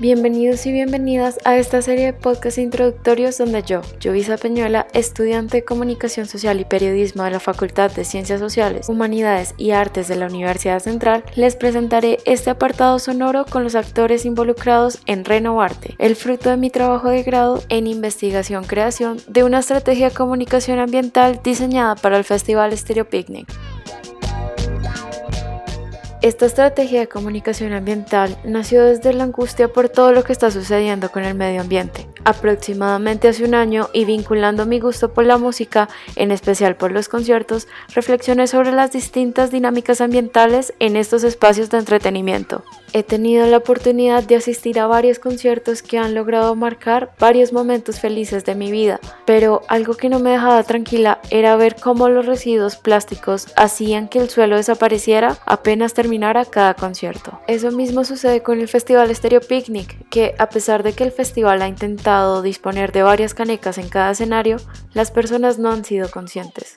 Bienvenidos y bienvenidas a esta serie de podcasts introductorios donde yo, Jovisa Peñuela, estudiante de Comunicación Social y Periodismo de la Facultad de Ciencias Sociales, Humanidades y Artes de la Universidad Central, les presentaré este apartado sonoro con los actores involucrados en Renovarte, el fruto de mi trabajo de grado en investigación-creación de una estrategia de comunicación ambiental diseñada para el Festival Stereo Picnic. Esta estrategia de comunicación ambiental nació desde la angustia por todo lo que está sucediendo con el medio ambiente. Aproximadamente hace un año y vinculando mi gusto por la música, en especial por los conciertos, reflexioné sobre las distintas dinámicas ambientales en estos espacios de entretenimiento. He tenido la oportunidad de asistir a varios conciertos que han logrado marcar varios momentos felices de mi vida, pero algo que no me dejaba tranquila era ver cómo los residuos plásticos hacían que el suelo desapareciera apenas terminara cada concierto. Eso mismo sucede con el Festival Stereo Picnic, que a pesar de que el festival ha intentado disponer de varias canecas en cada escenario, las personas no han sido conscientes.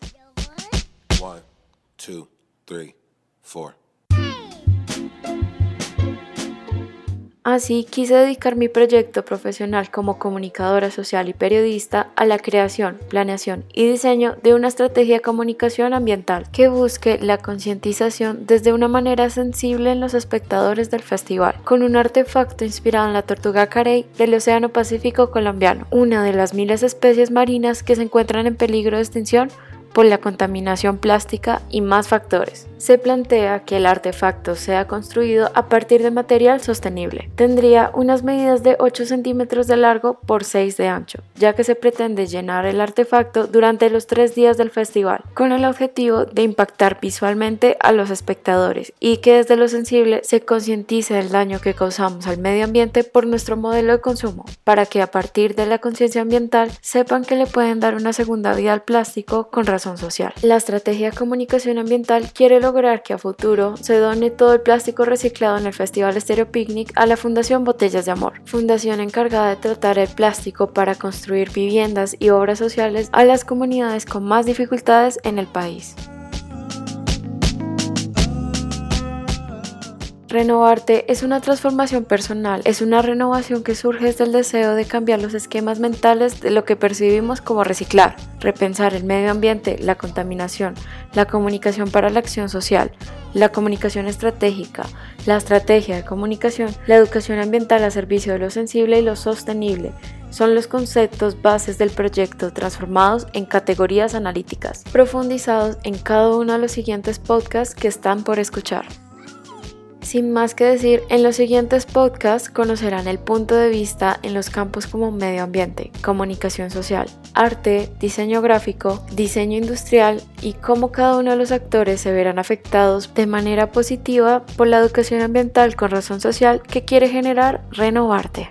Así quise dedicar mi proyecto profesional como comunicadora social y periodista a la creación, planeación y diseño de una estrategia de comunicación ambiental que busque la concientización desde una manera sensible en los espectadores del festival, con un artefacto inspirado en la tortuga carey del Océano Pacífico colombiano, una de las miles de especies marinas que se encuentran en peligro de extinción por la contaminación plástica y más factores. Se plantea que el artefacto sea construido a partir de material sostenible. Tendría unas medidas de 8 centímetros de largo por 6 de ancho, ya que se pretende llenar el artefacto durante los tres días del festival, con el objetivo de impactar visualmente a los espectadores y que desde lo sensible se concientice del daño que causamos al medio ambiente por nuestro modelo de consumo, para que a partir de la conciencia ambiental sepan que le pueden dar una segunda vida al plástico con razón La estrategia de comunicación ambiental quiere lograr que a futuro se done todo el plástico reciclado en el Festival Estéreo Picnic a la Fundación Botellas de Amor, fundación encargada de tratar el plástico para construir viviendas y obras sociales a las comunidades con más dificultades en el país. Renovarte es una transformación personal, es una renovación que surge desde el deseo de cambiar los esquemas mentales de lo que percibimos como reciclar, repensar el medio ambiente, la contaminación, la comunicación para la acción social, la comunicación estratégica, la estrategia de comunicación, la educación ambiental a servicio de lo sensible y lo sostenible, son los conceptos bases del proyecto transformados en categorías analíticas, profundizados en cada uno de los siguientes podcasts que están por escuchar. Sin más que decir, en los siguientes podcasts conocerán el punto de vista en los campos como medio ambiente, comunicación social, arte, diseño gráfico, diseño industrial y cómo cada uno de los actores se verán afectados de manera positiva por la educación ambiental con razón social que quiere generar Renovarte.